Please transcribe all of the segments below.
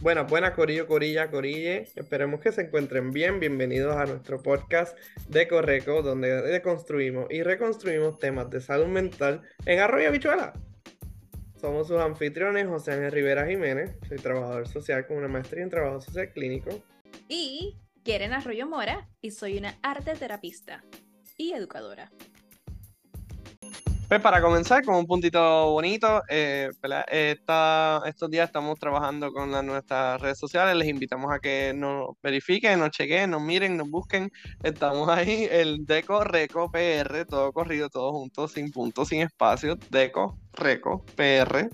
Buenas, buenas, Corillo, Corilla, Corille. Esperemos que se encuentren bien. Bienvenidos a nuestro podcast de Correco, donde deconstruimos y reconstruimos temas de salud mental en Arroyo Habichuela. Somos sus anfitriones, José Ángel Rivera Jiménez. Soy trabajador social con una maestría en trabajo social clínico. Y Quieren Arroyo Mora y soy una arte terapista y educadora. Pues para comenzar con un puntito bonito, eh, estos días estamos trabajando con nuestras redes sociales, les invitamos a que nos verifiquen, nos chequen, nos miren, nos busquen. Estamos ahí, el Deco Reco PR, todo corrido, todo junto, sin puntos, sin espacio, Deco Reco PR.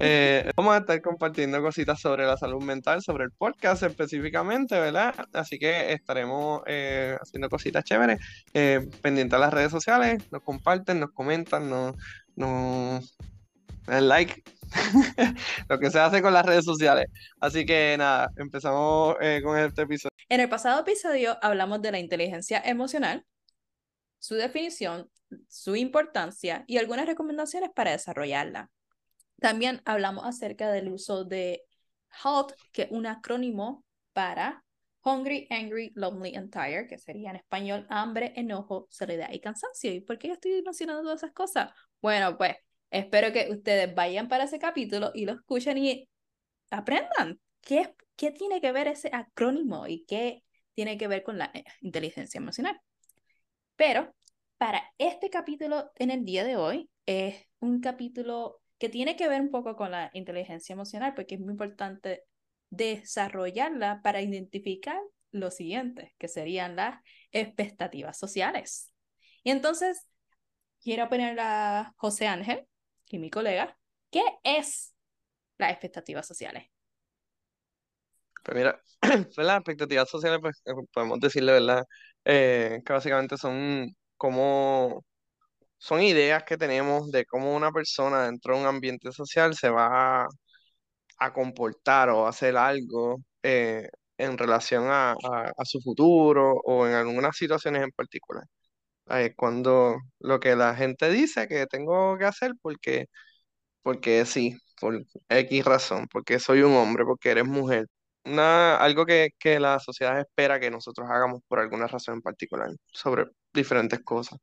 Eh, vamos a estar compartiendo cositas sobre la salud mental, sobre el podcast específicamente, ¿verdad? Así que estaremos eh, haciendo cositas chéveres, eh, pendientes a las redes sociales, nos comparten, nos comentan, nos, nos dan like, lo que se hace con las redes sociales. Así que nada, empezamos con este episodio. En el pasado episodio hablamos de la inteligencia emocional, su definición, su importancia y algunas recomendaciones para desarrollarla. También hablamos acerca del uso de HALT, que es un acrónimo para Hungry, Angry, Lonely and Tired, que sería en español hambre, enojo, soledad y cansancio. ¿Y por qué yo estoy mencionando todas esas cosas? Bueno, pues espero que ustedes vayan para ese capítulo y lo escuchen y aprendan qué, qué tiene que ver ese acrónimo y qué tiene que ver con la eh, inteligencia emocional. Pero para este capítulo en el día de hoy es un capítulo que tiene que ver un poco con la inteligencia emocional, porque es muy importante desarrollarla para identificar lo siguiente, que serían las expectativas sociales. Y entonces, quiero poner a José Ángel, que es mi colega, ¿qué es las expectativas sociales? Pues mira, pues las expectativas sociales, pues eh, podemos decirle, ¿verdad? Eh, que básicamente son como son ideas que tenemos de cómo una persona dentro de un ambiente social se va a, comportar o a hacer algo eh, en relación a, su futuro o en algunas situaciones en particular. cuando lo que la gente dice que tengo que hacer porque, porque sí, por X razón, porque soy un hombre, porque eres mujer. Una, algo que, que la sociedad espera que nosotros hagamos por alguna razón en particular sobre diferentes cosas.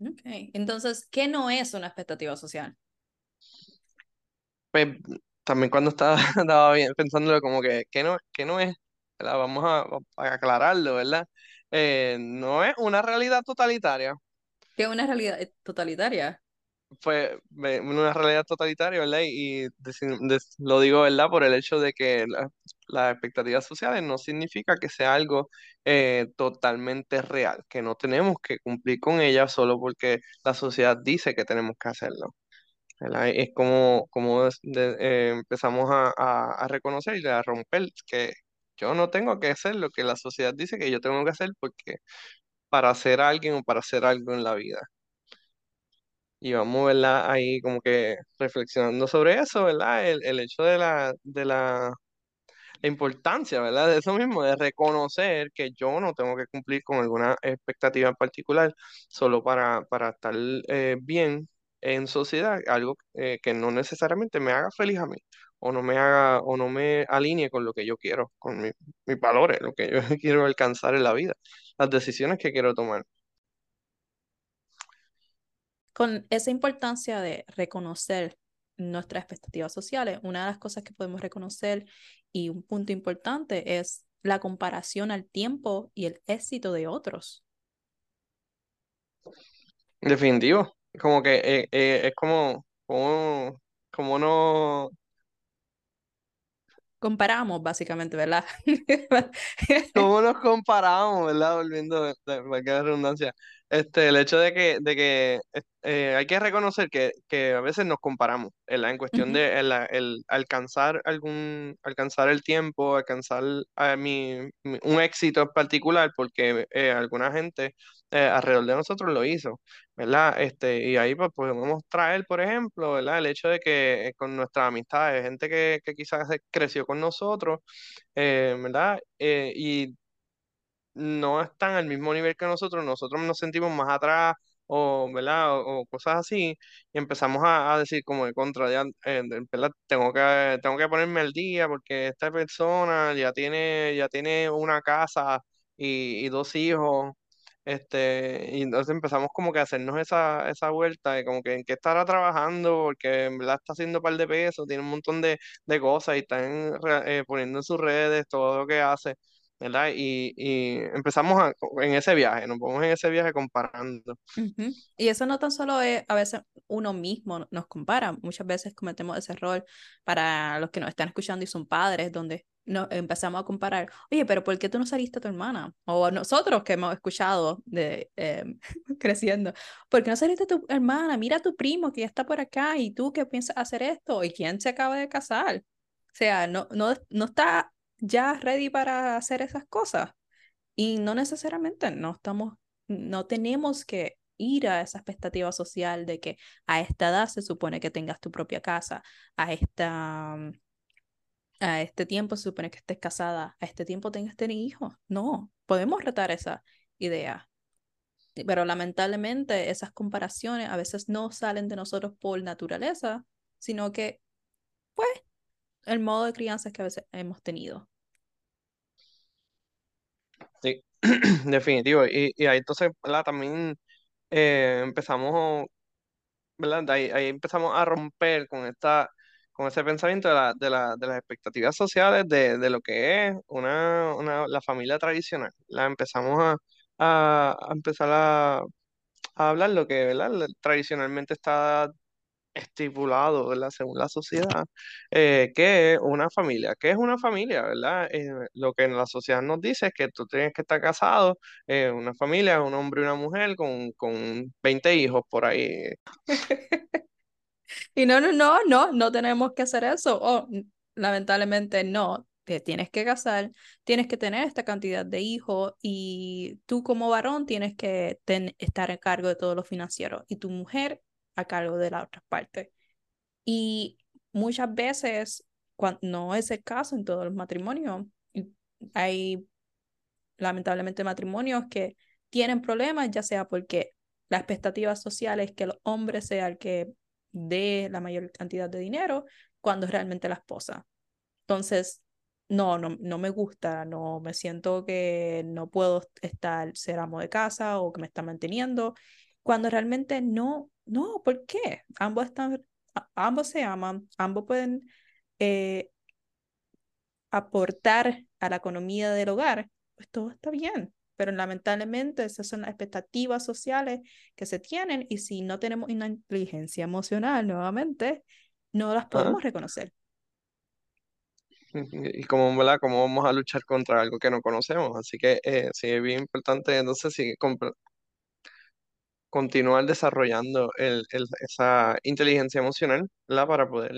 Ok, entonces, ¿qué no es una expectativa social? Pues también cuando estaba, estaba bien, pensándolo como que, ¿qué no, qué no es? Vamos a, aclararlo, ¿verdad? Eh, no es una realidad totalitaria. ¿Qué es una realidad eh, totalitaria? Pues una realidad totalitaria, ¿verdad? Y, lo digo, ¿verdad? Por el hecho de que las expectativas sociales no significa que sea algo eh, totalmente real, que no tenemos que cumplir con ellas solo porque la sociedad dice que tenemos que hacerlo. Es como, como eh, empezamos a, a, reconocer y a romper que yo no tengo que hacer lo que la sociedad dice que yo tengo que hacer porque para ser alguien o para hacer algo en la vida. Y vamos, ¿verdad? Ahí como que reflexionando sobre eso, ¿verdad? El, el hecho de la, de la importancia, ¿verdad? De eso mismo, de reconocer que yo no tengo que cumplir con alguna expectativa en particular solo para, para estar eh, bien en sociedad, algo eh, que no necesariamente me haga feliz a mí o no me haga o no me alinee con lo que yo quiero, con mi, mis valores, lo que yo quiero alcanzar en la vida, las decisiones que quiero tomar. Con esa importancia de reconocer nuestras expectativas sociales, una de las cosas que podemos reconocer y un punto importante es la comparación al tiempo y el éxito de otros. Definitivo, como que eh, eh, es como, como, como no... Comparamos básicamente, ¿verdad? ¿Cómo nos comparamos, verdad? Volviendo a la redundancia. Este, el hecho de que, de que eh, hay que reconocer que, que, a veces nos comparamos en cuestión de el, alcanzar algún, alcanzar el tiempo, alcanzar a mi, un éxito en particular, porque eh, alguna gente eh, alrededor de nosotros lo hizo, ¿verdad? Este, y ahí pues, podemos traer, por ejemplo, ¿verdad? El hecho de que con nuestras amistades, gente que, que quizás creció con nosotros, ¿verdad? y no están al mismo nivel que nosotros, nosotros nos sentimos más atrás o, ¿verdad? O, cosas así, y empezamos a, a decir como de contra, ya, eh, ¿verdad? Tengo que, tengo que ponerme al día porque esta persona ya tiene, ya tiene una casa y, y dos hijos. Este, y entonces empezamos como que a hacernos esa, esa vuelta de como que en qué estará trabajando, porque en verdad está haciendo un par de pesos, tiene un montón de, de cosas y está en re- eh, poniendo en sus redes todo lo que hace, ¿verdad? Y, y empezamos a- en ese viaje, nos vamos en ese viaje comparando. Ujú. Y eso no tan solo es, a veces uno mismo nos compara, muchas veces cometemos ese error para los que nos están escuchando y son padres, donde nos empezamos a comparar, oye, pero ¿por qué tú no saliste a tu hermana? O nosotros que hemos escuchado de eh, creciendo, ¿por qué no saliste a tu hermana? Mira a tu primo que ya está por acá y tú que piensas hacer esto y quién se acaba de casar. O sea, no, no, no está ya ready para hacer esas cosas. Y no necesariamente, no estamos, no tenemos que ir a esa expectativa social de que a esta edad se supone que tengas tu propia casa, a esta, a este tiempo se supone que estés casada, a este tiempo tengas tener hijos. No, podemos retar esa idea. Pero lamentablemente esas comparaciones a veces no salen de nosotros por naturaleza, sino que, el modo de crianza que a veces hemos tenido. Sí, definitivo. Y, y ahí entonces, ¿verdad? También eh, empezamos, ¿verdad? Ahí, ahí empezamos a romper con esta, con ese pensamiento de, la, de, la, de las expectativas sociales de, de lo que es una, una, la familia tradicional. La empezamos a, a, a empezar a, a hablar lo que, ¿verdad? Tradicionalmente está estipulado, ¿verdad? Según la sociedad, eh, que una familia. ¿Qué es una familia, verdad? Eh, lo que la sociedad nos dice es que tú tienes que estar casado, eh, una familia, un hombre y una mujer con, con 20 hijos por ahí. Y no, no, no, no, no tenemos que hacer eso. O n- lamentablemente no. Te tienes que casar, tienes que tener esta cantidad de hijos y tú como varón tienes que estar a cargo de todo lo financiero y tu mujer a cargo de la otra parte. Y muchas veces, cuando no es el caso en todos los matrimonios, hay lamentablemente matrimonios que tienen problemas, ya sea porque la expectativa social es que el hombre sea el que dé la mayor cantidad de dinero cuando realmente la esposa. Entonces, no, no, no me gusta, no me siento que no puedo estar, ser amo de casa o que me está manteniendo, cuando realmente no, no, ¿por qué? Ambos están, ambos se aman, ambos pueden eh, aportar a la economía del hogar, pues todo está bien. Pero lamentablemente esas son las expectativas sociales que se tienen y si no tenemos una inteligencia emocional nuevamente, no las podemos reconocer. Y. ¿Cómo vamos a luchar contra algo que no conocemos? Así que eh, sí es bien importante, entonces sí, compre- continuar desarrollando el- el- esa inteligencia emocional. Para poder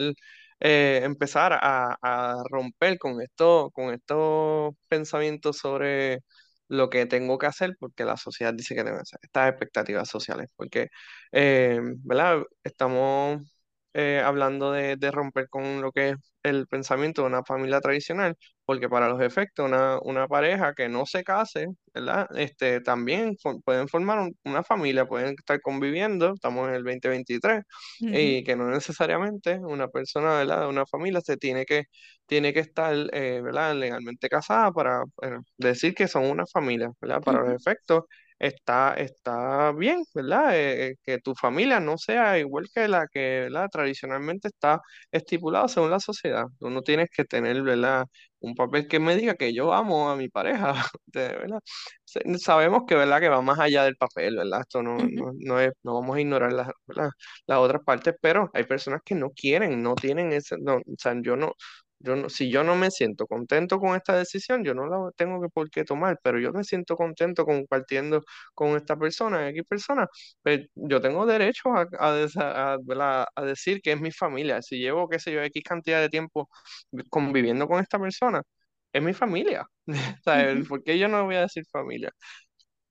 eh, empezar a, a romper con esto, con estos pensamientos sobre lo que tengo que hacer, porque la sociedad dice que tengo que hacer, estas expectativas sociales, porque, eh, ¿verdad? Estamos eh, hablando de, de romper con lo que es el pensamiento de una familia tradicional, porque para los efectos, una, una pareja que no se case, ¿verdad? Este, también fo- pueden formar un- una familia, pueden estar conviviendo, estamos en el 2023, Ujú, y que no necesariamente una persona, ¿verdad? de una familia se tiene que, tiene que estar, eh, ¿verdad? legalmente casada para eh, decir que son una familia, ¿verdad? Para los ujú, efectos está, está bien, ¿verdad? Eh, eh, que tu familia no sea igual que la que, ¿verdad? Tradicionalmente está estipulada según la sociedad. Tú no tienes que tener, ¿verdad? Un papel que me diga que yo amo a mi pareja, de- ¿verdad? Sabemos que, ¿verdad? Que va más allá del papel, ¿verdad? Esto no, no, no es, no vamos a ignorar las, ¿verdad? las otras partes, pero hay personas que no quieren, no tienen ese, no, o sea, yo no, yo no, si yo no me siento contento con esta decisión, yo no la tengo que por qué tomar, pero yo me siento contento compartiendo con esta persona, X persona, pues yo tengo derecho a, a, decir que es mi familia. Si llevo, qué sé yo, X cantidad de tiempo conviviendo con esta persona, es mi familia. ¿por qué yo no voy a decir familia?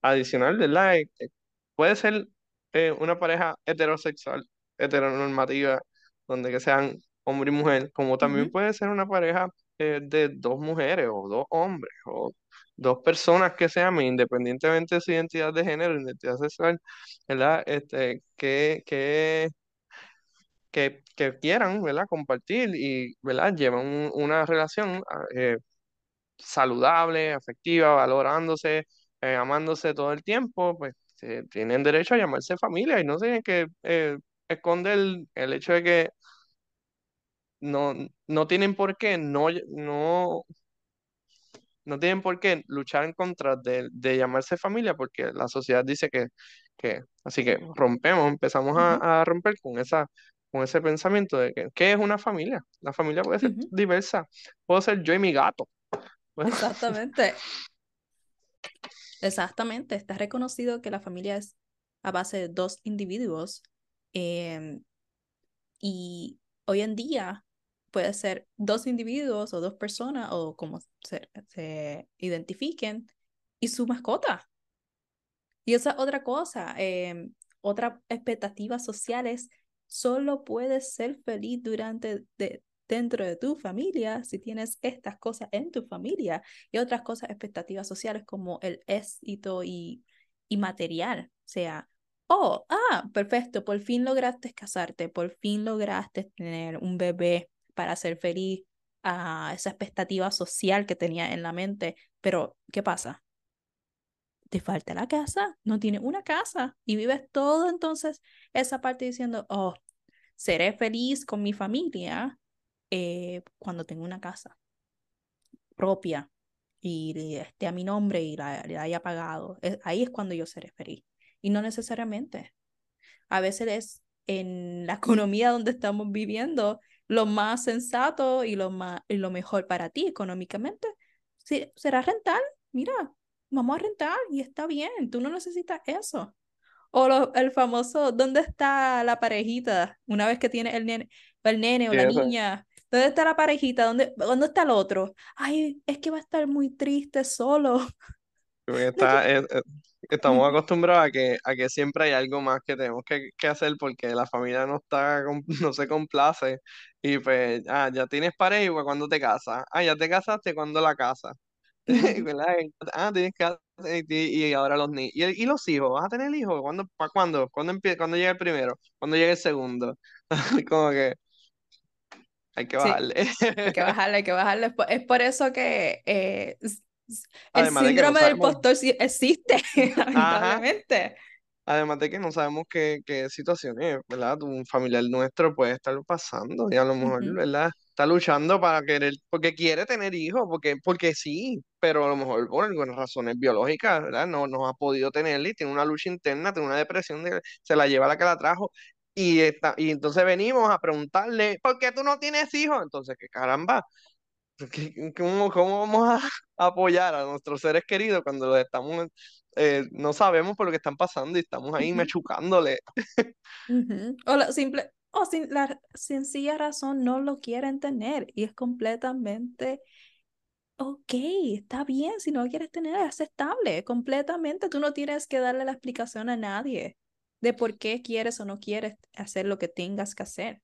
Adicional, ¿verdad? Eh, eh, Puede ser eh, una pareja heterosexual, heteronormativa, donde que sean hombre y mujer, como también puede ser una pareja eh, de dos mujeres o dos hombres, dos personas que se amen, independientemente de su identidad de género, identidad sexual, ¿verdad? Este, que, que, que, que quieran, ¿verdad? Compartir y, ¿verdad? Llevan un- una relación ah, eh, saludable, afectiva, valorándose, eh, amándose todo el tiempo, pues tienen derecho a llamarse familia y no tienen que esconder el, el hecho de que no, no tienen por qué no, no, no tienen por qué luchar en contra de, de llamarse familia porque la sociedad dice que, que así que rompemos, empezamos a, a romper con esa, con ese pensamiento de que ¿qué es una familia? La familia puede ser diversa, puedo ser yo y mi gato. Bueno, Exactamente, exactamente. Está reconocido que la familia es a base de dos individuos em, y hoy en día puede ser dos individuos o dos personas o como se, se identifiquen y su mascota. Y esa es otra cosa, eh, otra expectativa social solo puedes ser feliz durante de, dentro de tu familia si tienes estas cosas en tu familia y otras cosas, expectativas sociales como el éxito y, y material, o sea, oh, ah, perfecto, por fin lograste casarte, por fin lograste tener un bebé para ser feliz, a esa expectativa social que tenía en la mente, pero ¿qué pasa? te falta la casa, no tienes una casa y vives todo entonces esa parte diciendo, oh, seré feliz con mi familia eh, cuando tenga una casa propia y esté a mi nombre y la, la haya pagado. Es, ahí es cuando yo seré feliz. Y no necesariamente. A veces es en la economía donde estamos viviendo lo más sensato y lo, más, y lo mejor para ti económicamente. Será rentar. Mira, vamos a rentar y está bien, tú no necesitas eso. O lo, el famoso, ¿dónde está la parejita? Una vez que tiene el nene, el nene o la eso niña, ¿dónde está la parejita? ¿Dónde, dónde está el otro? Ay, es que va a estar muy triste solo. Está, es- es- estamos acostumbrados a que, a que siempre hay algo más que tenemos que, que hacer porque la familia no está, no se complace. Y pues, ah, ya tienes pareja, pues, ¿cuándo te casas? Ah, ya te casaste, ¿cuándo la casa? ujú, ¿Verdad? Ah, tienes que y, y ahora los niños. ¿Y, los hijos? ¿Vas a tener hijos? ¿Cuándo, para cuándo? ¿Cuándo empie- cuándo llega el primero? ¿Cuándo llega el segundo? Como que hay que Sí, bajarle. hay que bajarle, hay que bajarle. Es por, es por eso que eh, s- s- el Además de no síndrome del sabemos. postor existe, lamentablemente. Además de que no sabemos qué, qué situaciones, ¿verdad? Un familiar nuestro puede estar pasando y a lo mejor, Ujú, ¿verdad? Está luchando para querer, porque quiere tener hijos, porque, porque sí, pero a lo mejor por algunas razones biológicas, ¿verdad? No, no ha podido tenerle y tiene una lucha interna, tiene una depresión, de, se la lleva la que la trajo. Y, está, y entonces venimos a preguntarle, ¿por qué tú no tienes hijos? Entonces, ¿qué caramba? ¿Qué- ¿Cómo, cómo vamos a apoyar a nuestros seres queridos cuando los estamos, eh, no sabemos por lo que están pasando y estamos ahí ujú, machucándole? ujú. O la simple, o sin la sencilla razón no lo quieren tener y es completamente ok, está bien, si no lo quieres tener, es aceptable, completamente. Tú no tienes que darle la explicación a nadie de por qué quieres o no quieres hacer lo que tengas que hacer.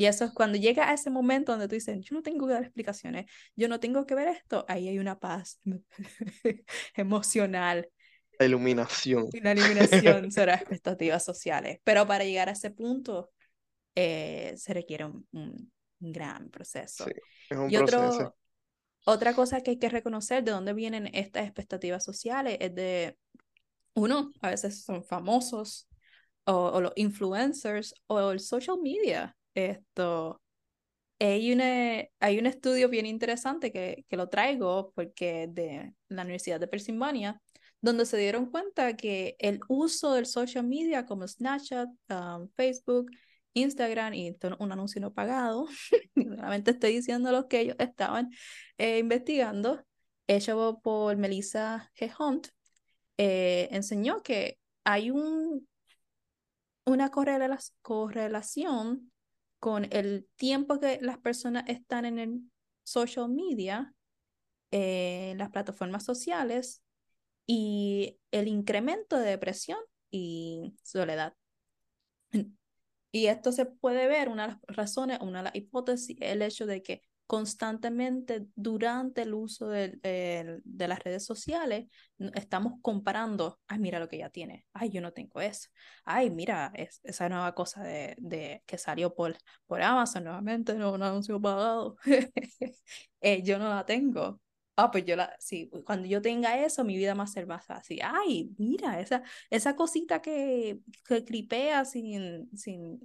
Y eso es cuando llega a ese momento donde tú dices, yo no tengo que dar explicaciones, yo no tengo que ver esto, ahí hay una paz emocional La iluminación. una eliminación sobre las expectativas sociales. Pero para llegar a ese punto eh, se requiere un, un, gran Sí, proceso. es un Y proceso. otro, otra cosa que hay que reconocer de dónde vienen estas expectativas sociales es de, uno, a veces son famosos o, o los influencers o el social media. Esto, hay, una, hay un estudio bien interesante que, que lo traigo porque de la Universidad de Pennsylvania, donde se dieron cuenta que el uso del social media como Snapchat, um, Facebook, Instagram, y un anuncio no pagado, solamente estoy diciendo lo que ellos estaban eh, investigando, hecho por Melissa G. Hunt, eh, enseñó que hay un, una correla correlación con el tiempo que las personas están en el social media, eh, las plataformas sociales y el incremento de depresión y soledad. Y esto se puede ver, una de las razones, una de las hipótesis, el hecho de que constantemente durante el uso de, de, las redes sociales estamos comparando, ay, mira lo que ella tiene, ay, yo no tengo eso, ay, mira es, esa nueva cosa de, de, que salió por, por Amazon nuevamente, no, un anuncio pagado, eh, yo no la tengo. Ah, pues yo la, sí, cuando yo tenga eso, mi vida va a ser más fácil. Ay, mira, esa, esa cosita que, que cripea sin, sin,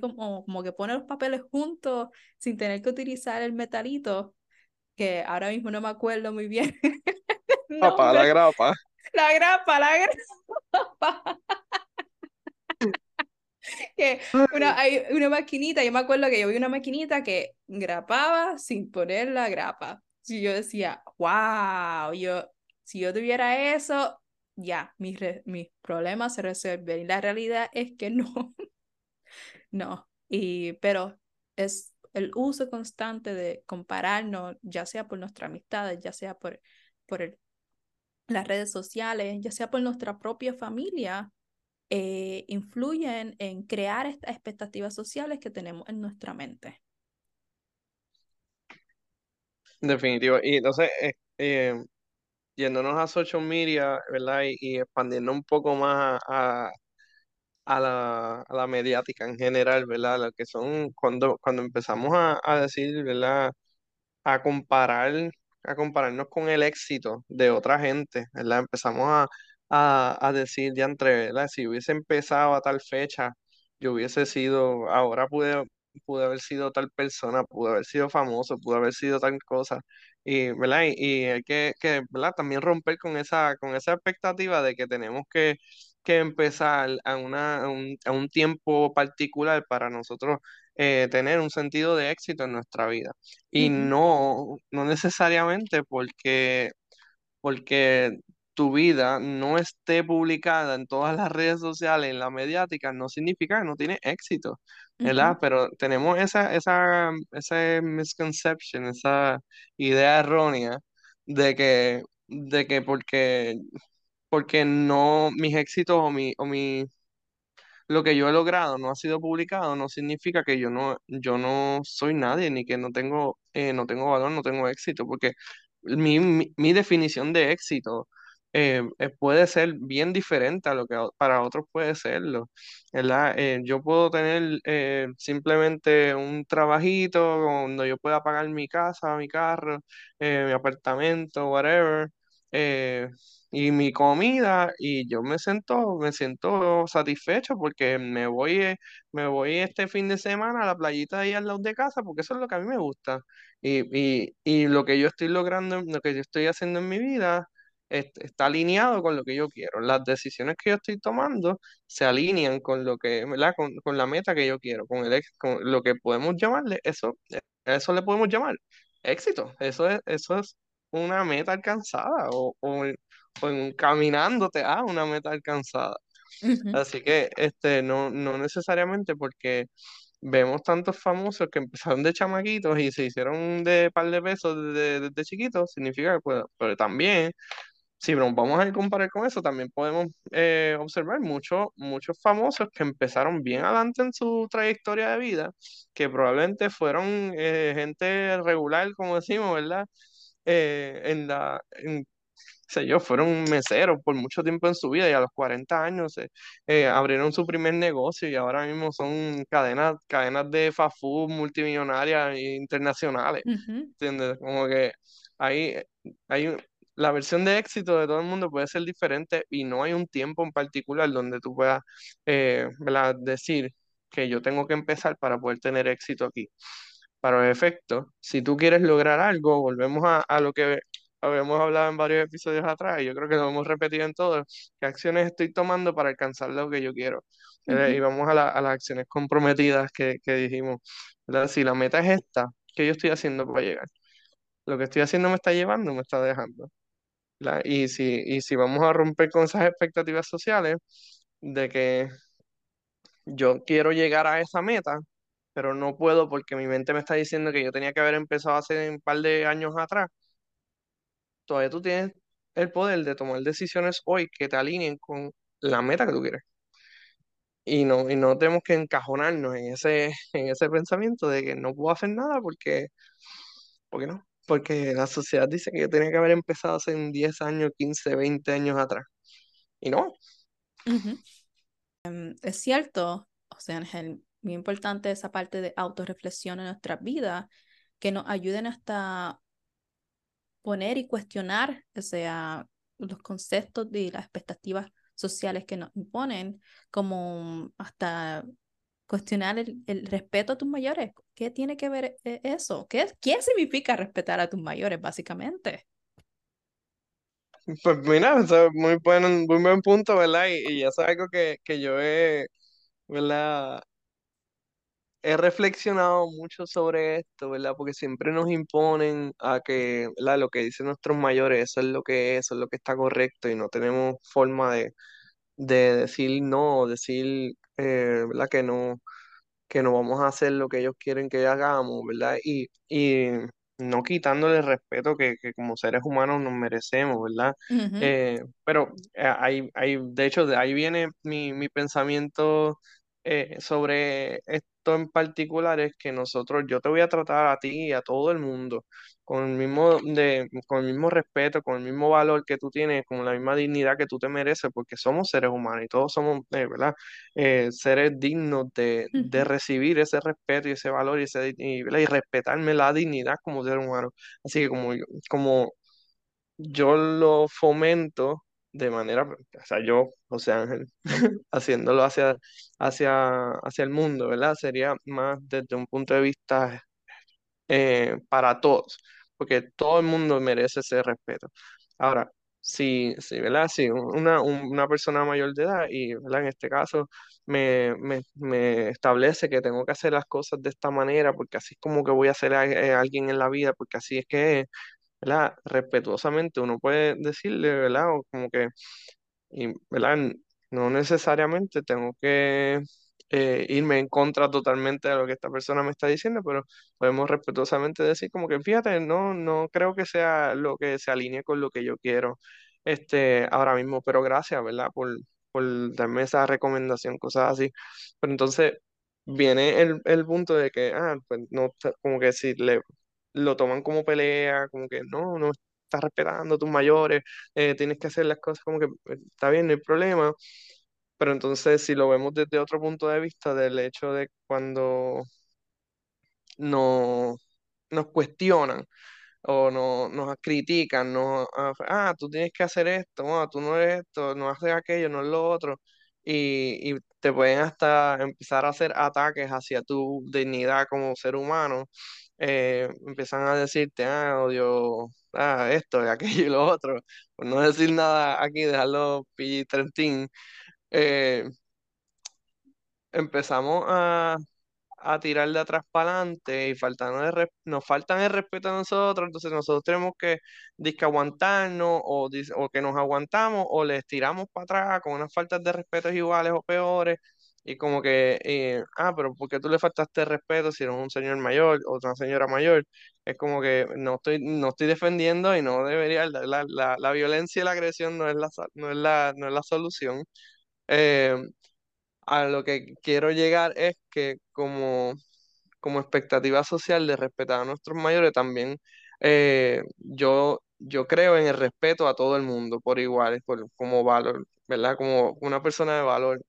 como, como que pone los papeles juntos sin tener que utilizar el metalito, que ahora mismo no me acuerdo muy bien. no, la grapa. La grapa, la grapa. que una, hay una maquinita, yo me acuerdo que yo vi una maquinita que grapaba sin poner la grapa. Y yo decía, wow, yo, si yo tuviera eso, ya, mis, mis problemas se resuelven. Y la realidad es que no. No, y, pero es el uso constante de compararnos, ya sea por nuestras amistades, ya sea por, por las redes sociales, ya sea por nuestra propia familia, eh, influyen en crear estas expectativas sociales que tenemos en nuestra mente. Definitivo. Y entonces, eh, eh, yéndonos a social media, ¿verdad? Y, expandiendo un poco más a la, a la mediática en general, ¿verdad? Lo que son cuando, cuando empezamos a, a decir, ¿verdad? A comparar, a compararnos con el éxito de otra gente, ¿verdad? Empezamos a, a, a decir ya entre, ¿verdad? Si hubiese empezado a tal fecha, yo hubiese sido, ahora pude, pude haber sido tal persona, pude haber sido famoso, pude haber sido tal cosa. Y, ¿verdad? Y, y hay que, que, ¿verdad? También romper con esa, con esa expectativa de que tenemos que que empezar a, una, a, un, a un tiempo particular para nosotros eh, tener un sentido de éxito en nuestra vida. Y no, no necesariamente porque, porque tu vida no esté publicada en todas las redes sociales, en la mediática, no significa que no tiene éxito, ¿verdad? Pero tenemos esa, esa, esa misconception, esa idea errónea de que, de que porque porque no, mis éxitos o mi, o mi, lo que yo he logrado no ha sido publicado, no significa que yo no, yo no soy nadie, ni que no tengo, eh, no tengo valor, no tengo éxito, porque mi, mi, definición de éxito eh, eh, puede ser bien diferente a lo que para otros puede serlo, ¿verdad? Yo puedo tener simplemente un trabajito donde yo pueda pagar mi casa, mi carro, mi apartamento, whatever. Y mi comida y yo me siento, me siento satisfecho porque me voy, eh, me voy este fin de semana a la playita ahí al lado de casa porque eso es lo que a mí me gusta. Y, y, y lo que yo estoy logrando, lo que yo estoy haciendo en mi vida es- está alineado con lo que yo quiero. Las decisiones que yo estoy tomando se alinean con lo que, ¿verdad? Con, con la meta que yo quiero, con el, con lo que podemos llamarle, eso, eso le podemos llamar éxito. Eso es, eso es una meta alcanzada o o en- caminándote a una meta alcanzada. Así que este, no, no necesariamente porque vemos tantos famosos que empezaron de chamaquitos y se hicieron de par de pesos desde, desde chiquitos, significa que pues, pero también, si nos vamos a comparar con eso, también podemos eh, observar muchos muchos famosos que empezaron bien adelante en su trayectoria de vida, que probablemente fueron eh, gente regular, como decimos, ¿verdad? Eh, en la, en sé yo, fueron meseros por mucho tiempo en su vida y a los 40 años eh, eh, abrieron su primer negocio y ahora mismo son cadenas, cadenas de fast food multimillonarias e internacionales, ¿entiendes? Como que hay, hay la versión de éxito de todo el mundo puede ser diferente y no hay un tiempo en particular donde tú puedas eh, decir que yo tengo que empezar para poder tener éxito aquí. Para efectos, si tú quieres lograr algo, volvemos a, a lo que habíamos hablado en varios episodios atrás, y yo creo que lo hemos repetido en todos, qué acciones estoy tomando para alcanzar lo que yo quiero. Eh, y vamos a, la- a las acciones comprometidas que, que dijimos. ¿verdad? Si la meta es esta, ¿qué yo estoy haciendo para llegar? Lo que estoy haciendo me está llevando, me está dejando. ¿verdad? Y si, y si vamos a romper con esas expectativas sociales de que yo quiero llegar a esa meta, pero no puedo porque mi mente me está diciendo que yo tenía que haber empezado hace un par de años atrás, todavía tú tienes el poder de tomar decisiones hoy que te alineen con la meta que tú quieres. y no, y no tenemos que encajonarnos en ese, en ese pensamiento de que no puedo hacer nada porque, ¿por qué no? Porque la sociedad dice que yo tenía que haber empezado hace 10 años, 15 20 años atrás. Y no. Em, es cierto, o sea, es muy importante esa parte de autorreflexión en nuestras vidas, que nos ayuden hasta poner y cuestionar, o sea, los conceptos y las expectativas sociales que nos imponen, como hasta cuestionar el, el respeto a tus mayores. ¿Qué tiene que ver eh, eso? ¿Qué, ¿Qué significa respetar a tus mayores, básicamente? Pues mira, eso es muy buen, muy buen punto, ¿verdad? Y, y es algo que, que yo he, ¿verdad? He reflexionado mucho sobre esto, ¿verdad? Porque siempre nos imponen a que, ¿verdad? Lo que dicen nuestros mayores, eso es lo que es, eso es lo que está correcto y no tenemos forma de, de decir no, decir, eh, ¿verdad? Que no, que no vamos a hacer lo que ellos quieren que hagamos, ¿verdad? Y, y no quitándole el respeto que, que como seres humanos nos merecemos, ¿verdad? Eh, pero eh, ahí, ahí, de hecho, de ahí viene mi, mi pensamiento eh, sobre esto en particular, es que nosotros, yo te voy a tratar a ti y a todo el mundo con el mismo, de, con el mismo respeto, con el mismo valor que tú tienes, con la misma dignidad que tú te mereces, porque somos seres humanos y todos somos, eh, ¿verdad? eh, seres dignos de, de recibir ese respeto y ese valor y, ese, y, y respetarme la dignidad como ser humano. Así que como yo, como yo lo fomento de manera, o sea, yo, José Ángel, haciéndolo hacia, hacia, hacia el mundo, ¿verdad? Sería más desde un punto de vista eh, para todos, porque todo el mundo merece ese respeto. Ahora, si, si, ¿verdad? Si una, un- una persona mayor de edad y, ¿verdad? En este caso me, me, me establece que tengo que hacer las cosas de esta manera, porque así es como que voy a ser a, a alguien en la vida, porque así es que ¿verdad? Respetuosamente uno puede decirle, ¿verdad? O como que ¿verdad? No necesariamente tengo que eh, irme en contra totalmente de lo que esta persona me está diciendo, pero podemos respetuosamente decir como que fíjate, no, no creo que sea lo que se alinee con lo que yo quiero este, ahora mismo, pero gracias, ¿verdad? Por, por darme esa recomendación, cosas así. Pero entonces viene el, el punto de que, ah, pues no, como que si le lo toman como pelea, como que no, no estás respetando a tus mayores eh, tienes que hacer las cosas como que eh, está bien, no hay problema, pero entonces si lo vemos desde otro punto de vista del hecho de cuando no, nos cuestionan o no, nos critican, no, ah, ah, tú tienes que hacer esto, ah, tú no eres esto, no haces aquello, no es lo otro, y, y te pueden hasta empezar a hacer ataques hacia tu dignidad como ser humano, eh, empiezan a decirte, ah, odio, ah, esto, aquello y lo otro, por no decir nada aquí, dejarlo PG-13, eh, empezamos a a tirar de atrás para adelante y nos faltan el respeto a nosotros, entonces nosotros tenemos que disque aguantarnos o, o que nos aguantamos o les tiramos para atrás con unas faltas de respeto iguales o peores y como que, ah, pero ¿por qué tú le faltaste respeto si eres un señor mayor o una señora mayor? Es como que no estoy, no estoy defendiendo y no debería, la, la, la, violencia y la agresión no es la, no es la, no es la solución. Eh, a lo que quiero llegar es que como, como expectativa social de respetar a nuestros mayores, también eh, yo, yo creo en el respeto a todo el mundo por igual, por, como valor, ¿verdad? Como una persona de valor.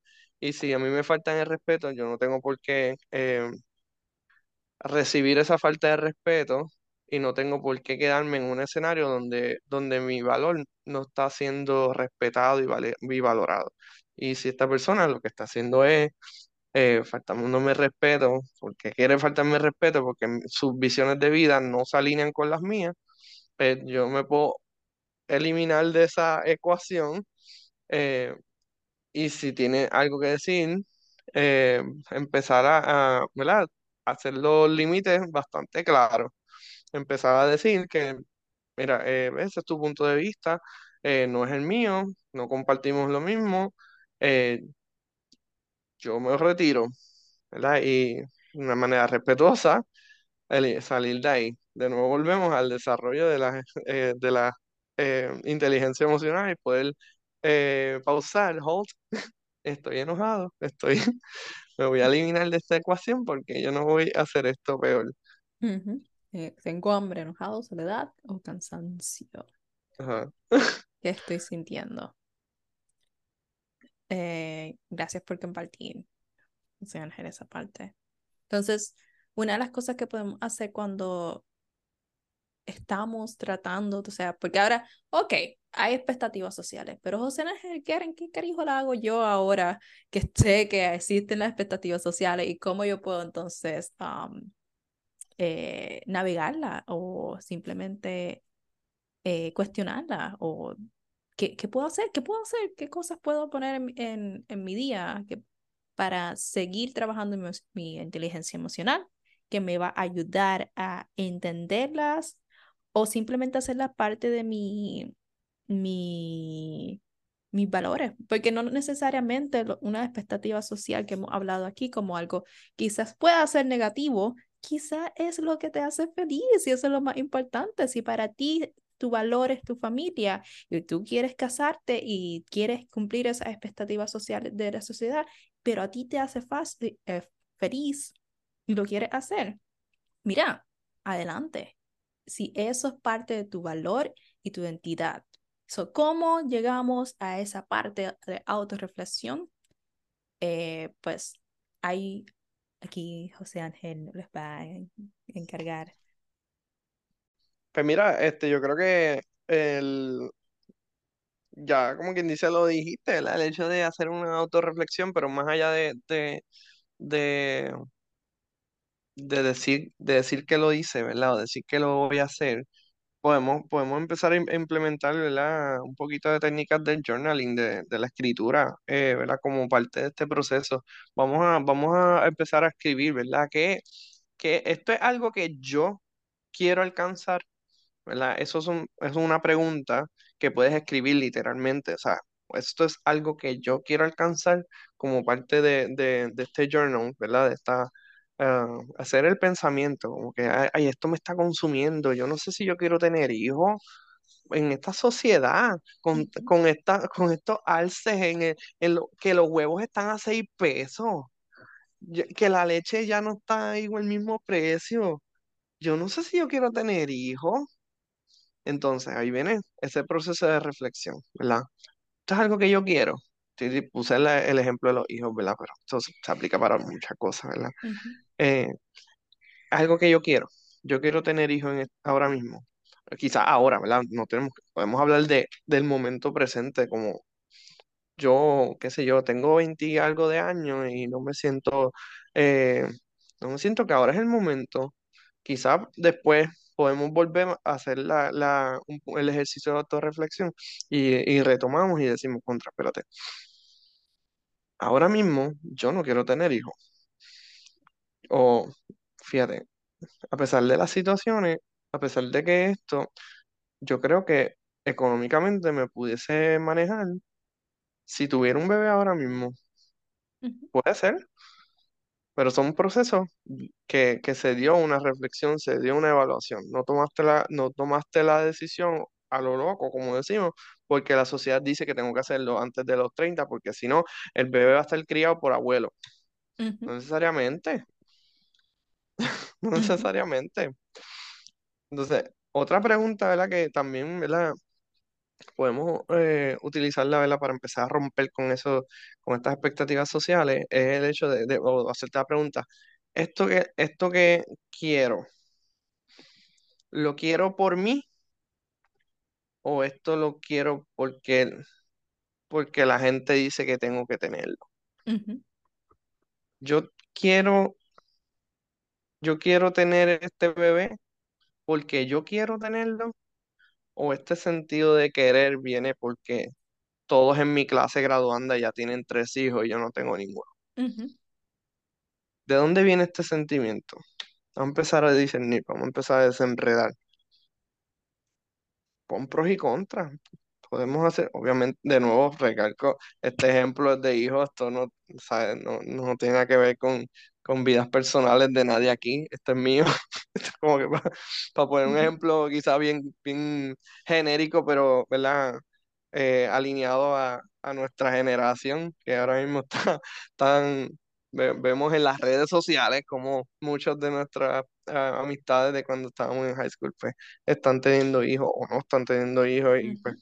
Y si a mí me faltan el respeto, yo no tengo por qué eh, recibir esa falta de respeto y no tengo por qué quedarme en un escenario donde, donde mi valor no está siendo respetado y, vale- y valorado. Y si esta persona lo que está haciendo es eh, faltándome respeto, porque quiere faltarme respeto, porque sus visiones de vida no se alinean con las mías, pues yo me puedo eliminar de esa ecuación eh, y si tiene algo que decir, eh, empezar a, hacer los límites bastante claros. Empezar a decir que, mira, eh, ese es tu punto de vista, eh, no es el mío, no compartimos lo mismo, yo me retiro. Y de una manera respetuosa salir de ahí. De nuevo volvemos al desarrollo de la, de la inteligencia emocional y poder eh, pausar, hold, estoy enojado, estoy, me voy a eliminar de esta ecuación porque yo no voy a hacer esto peor. Eh, tengo hambre, enojado, soledad o cansancio. Ajá. ¿Qué estoy sintiendo? Eh, gracias por compartir, José Ángel, esa parte. Entonces, una de las cosas que podemos hacer cuando estamos tratando, o sea, porque ahora, ok, hay expectativas sociales, pero José Ángel, ¿qué, ¿qué carajo la hago yo ahora que sé que existen las expectativas sociales y cómo yo puedo entonces um, eh, navegarla o simplemente eh, cuestionarla o ¿qué, ¿qué, puedo hacer? ¿Qué puedo hacer? ¿Qué cosas puedo poner en, en, en mi día que, para seguir trabajando en mi, mi inteligencia emocional que me va a ayudar a entenderlas o simplemente hacerla parte de mi, mi, mis valores, porque no necesariamente una expectativa social que hemos hablado aquí como algo quizás pueda ser negativo, quizás es lo que te hace feliz y eso es lo más importante. Si para ti tu valor es tu familia y tú quieres casarte y quieres cumplir esas expectativas sociales de la sociedad, pero a ti te hace fácil, eh, feliz y lo quieres hacer, mira, adelante. Si eso es parte de tu valor y tu identidad. So, ¿Cómo llegamos a esa parte de autorreflexión? Eh, pues ahí, aquí José Ángel les va a encargar. Pues mira, este, yo creo que el, ya como quien dice lo dijiste. El hecho de hacer una autorreflexión, pero más allá de, de, de decir, de decir que lo hice, ¿verdad? O decir que lo voy a hacer, podemos, podemos empezar a im- a implementar, ¿verdad? Un poquito de técnicas del journaling, de, de la escritura, eh, ¿verdad? Como parte de este proceso. Vamos a, vamos a empezar a escribir, ¿verdad? Que, que esto es algo que yo quiero alcanzar ¿verdad? Eso es, un- es una pregunta que puedes escribir literalmente, o sea, esto es algo que yo quiero alcanzar como parte de, de- de este journal, ¿verdad? De esta, ah, hacer el pensamiento, como que, ay, esto me está consumiendo, yo no sé si yo quiero tener hijos en esta sociedad, con, con, esta, con estos alces en, el- en lo, que los huevos están a seis pesos, que la leche ya no está igual el mismo precio. Yo no sé si yo quiero tener hijos. Entonces, ahí viene ese proceso de reflexión, ¿verdad? Esto es algo que yo quiero. Puse la- el ejemplo de los hijos, ¿verdad? Pero esto se, aplica para muchas cosas, ¿verdad? Eh, algo que yo quiero. Yo quiero tener hijos en, ahora mismo. Quizá ahora, ¿verdad? No tenemos, podemos hablar de, del momento presente, como yo, qué sé yo, tengo 20 y algo de años y no me siento, eh, no me siento que ahora es el momento. Quizá después podemos volver a hacer la, la, un- el ejercicio de autorreflexión y, y retomamos y decimos, contra, espérate, ahora mismo yo no quiero tener hijos. O fíjate, a pesar de las situaciones, a pesar de que esto, yo creo que económicamente me pudiese manejar si tuviera un bebé ahora mismo. ujú, Puede ser, pero son procesos que, que se dio una reflexión, se dio una evaluación. No tomaste la, no tomaste la decisión a lo loco, como decimos, porque la sociedad dice que tengo que hacerlo antes de los 30 porque si no, el bebé va a estar criado por abuelo. ujú, No necesariamente, no necesariamente. Entonces, otra pregunta, ¿verdad? Que también, ¿verdad? Podemos eh, utilizarla, ¿verdad? Para empezar a romper con eso, con estas expectativas sociales, es el hecho de, de o hacerte la pregunta, ¿esto que, esto que quiero, lo quiero por mí o esto lo quiero porque, porque la gente dice que tengo que tenerlo? Yo quiero, yo quiero tener este bebé porque yo quiero tenerlo o este sentido de querer viene porque todos en mi clase graduanda ya tienen tres hijos y yo no tengo ninguno. ¿De dónde viene este sentimiento? Vamos a empezar a discernir, vamos a empezar a desenredar. Pon pros y contras. Podemos hacer, obviamente, de nuevo, recalco, este ejemplo es de hijos, esto no, ¿sabes? No, no tiene nada que ver con, con vidas personales de nadie aquí, esto es mío. Como que para, poner un ejemplo quizá bien, bien genérico, pero, ¿verdad? eh, alineado a, nuestra generación, que ahora mismo está tan, vemos en las redes sociales como muchos de nuestras ah, amistades de cuando estábamos en high school, pues están teniendo hijos o no están teniendo hijos y pues...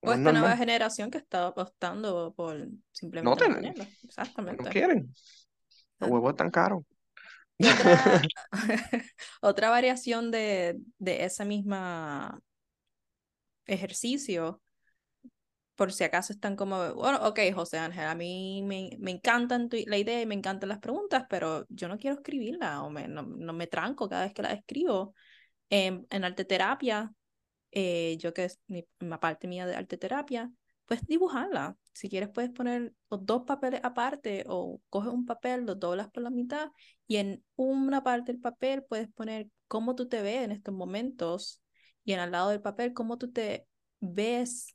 O esta nueva generación que está apostando por simplemente no. Exactamente. No quieren. Los huevos están caros. Otra, otra, variación de, de esa misma ejercicio, por si acaso están como, bueno, ok, José Ángel, a mí me, me encantan la idea y me encantan las preguntas, pero yo no quiero escribirla o me, no, no me tranco cada vez que la escribo. En, en arte terapia, eh, yo que es mi, parte mía de arte terapia, pues dibujarla. Si quieres puedes poner dos papeles aparte o coges un papel, lo doblas por la mitad y en una parte del papel puedes poner cómo tú te ves en estos momentos y en al lado del papel cómo tú te ves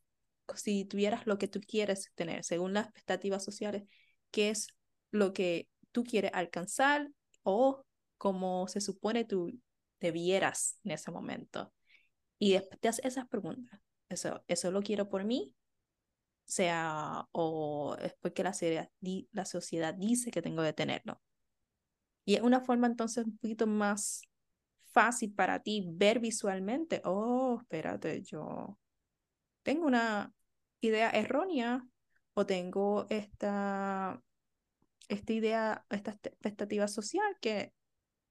si tuvieras lo que tú quieres tener, según las expectativas sociales, qué es lo que tú quieres alcanzar o cómo se supone tú debieras en ese momento. Y después te haces esas preguntas. Eso, eso lo quiero por mí, sea, o es porque la, la sociedad dice que tengo que tenerlo. Y es una forma entonces un poquito más fácil para ti ver visualmente, oh, espérate, yo tengo una idea errónea o tengo esta, esta idea, esta expectativa social que,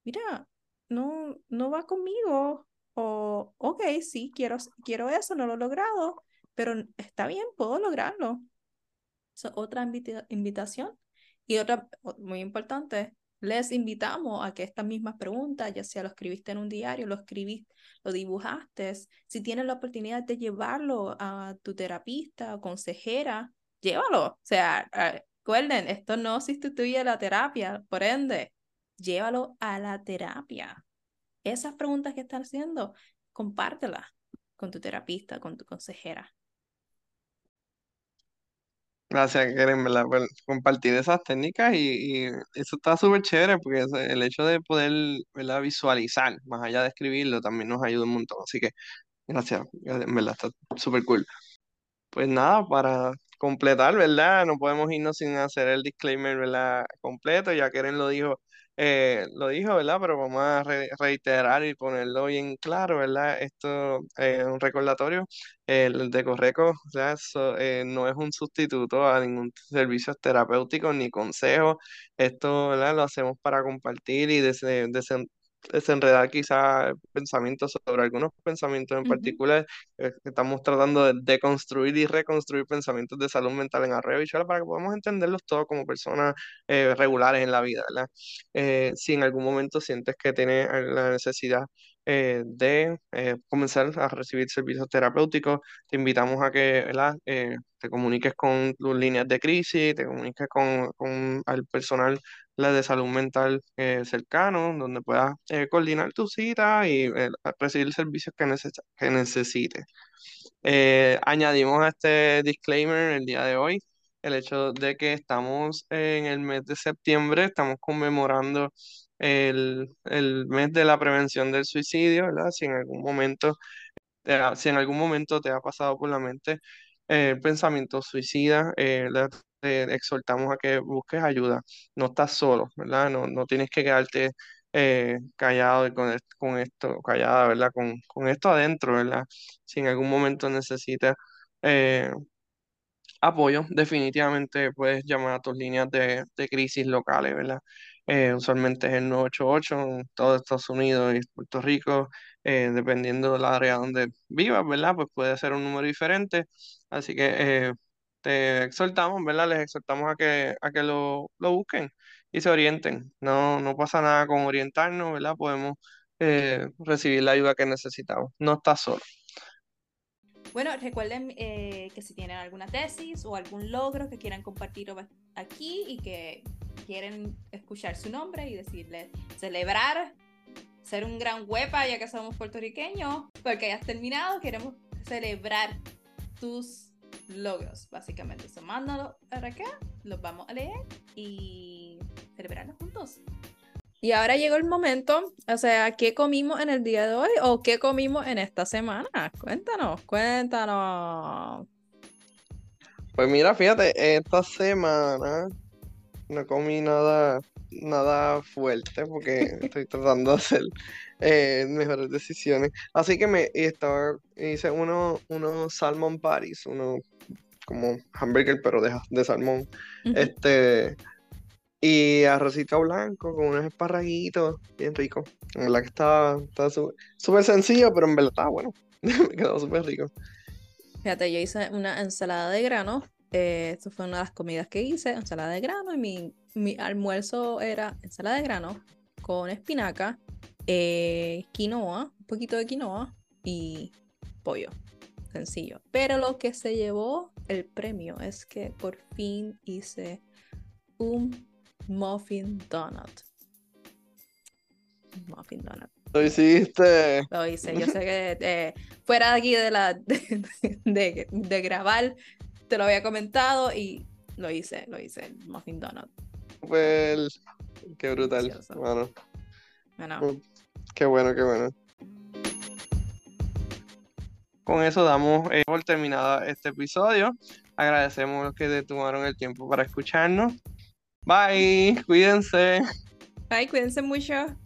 mira, no, no va conmigo. O, ok, sí, quiero, quiero eso, no lo he logrado, pero está bien, puedo lograrlo. es otra invitación. Y otra muy importante, les invitamos a que estas mismas preguntas, ya sea lo escribiste en un diario, lo escribiste, lo dibujaste, si tienes la oportunidad de llevarlo a tu terapista o consejera, llévalo. O sea, recuerden, esto no sustituye la terapia, por ende, llévalo a la terapia. Esas preguntas que están haciendo, compártelas con tu terapista, con tu consejera. Gracias, Keren, ¿verdad? Por compartir esas técnicas y, eso está súper chévere porque el hecho de poder, ¿verdad? visualizar, más allá de escribirlo, también nos ayuda un montón. Así que gracias, en verdad, está súper cool. Pues nada, para completar, ¿verdad? No podemos irnos sin hacer el disclaimer, ¿verdad? Completo, ya Keren lo dijo eh, lo dijo, ¿verdad? Pero vamos a reiterar y ponerlo bien claro, ¿verdad? Esto es un recordatorio. El de Correco, eh, no es un sustituto a ningún servicio terapéutico ni consejo. Esto, ¿verdad? Lo hacemos para compartir y desde, desenredar quizás pensamientos sobre algunos pensamientos en particular. Eh, estamos tratando de deconstruir y reconstruir pensamientos de salud mental en Bichuela para que podamos entenderlos todos como personas eh, regulares en la vida, ¿verdad? Eh, si en algún momento sientes que tienes la necesidad de comenzar a recibir servicios terapéuticos, te invitamos a que ¿verdad? te comuniques con tus líneas de crisis, te comuniques con, con el personal de salud mental eh, cercano, donde puedas eh, coordinar tu cita y eh, recibir servicios que, que necesites. añadimos a este disclaimer el día de hoy el hecho de que estamos en el mes de septiembre, estamos conmemorando el, el mes de la prevención del suicidio, ¿verdad? Si en algún momento, si en algún momento te ha pasado por la mente el pensamiento suicida, te exhortamos a que busques ayuda. No estás solo, ¿verdad? No, no tienes que quedarte eh, callado con, con esto, callada, ¿verdad? Con, con esto adentro, ¿verdad? Si en algún momento necesitas eh, apoyo, definitivamente puedes llamar a tus líneas de, de crisis locales, ¿verdad? Eh, usualmente es el 988 en todo Estados Unidos y Puerto Rico, dependiendo del área donde vivas, ¿verdad? Pues puede ser un número diferente. Así que te exhortamos, ¿verdad? Les exhortamos a que, a que lo, lo busquen y se orienten. No, no pasa nada con orientarnos, ¿verdad? Podemos eh, recibir la ayuda que necesitamos. No estás solo. Bueno, recuerden eh, que si tienen alguna tesis o algún logro que quieran compartir aquí y que quieren escuchar su nombre y decirle, celebrar, ser un gran huepa ya que somos puertorriqueños, porque hayas terminado, queremos celebrar tus logros, básicamente. So, mándalo para acá, los vamos a leer y celebrarlos juntos. Y ahora llegó el momento, o sea, ¿qué comimos en el día de hoy o qué comimos en esta semana? Cuéntanos, cuéntanos. Pues mira, fíjate, esta semana no comí nada, nada fuerte porque estoy tratando de hacer eh, mejores decisiones. Así que me estaba, hice uno, unos salmon patties, uno como hamburger pero de, de salmón. Este, y arrocito blanco con unos esparraguitos, bien rico. En verdad que estaba, estaba súper sencillo, pero en verdad estaba bueno. Me quedó súper rico. Fíjate, yo hice una ensalada de grano. Eh, esto fue una de las comidas que hice, ensalada de grano. Y mi, mi almuerzo era ensalada de grano con espinaca, eh, quinoa, un poquito de quinoa y pollo. Sencillo. Pero lo que se llevó el premio es que por fin hice un muffin donut. Muffin donut. Lo hiciste. Lo hice. Yo sé que eh, fuera de aquí de la de, de- de grabar, te lo había comentado y lo hice, lo hice, el Muffin Donut. Súper. Qué brutal, mano. Bueno, Qué bueno, qué bueno. Con eso damos eh, por terminada este episodio. Agradecemos a los que tomaron el tiempo para escucharnos. Bye, cuídense. bye, cuídense mucho.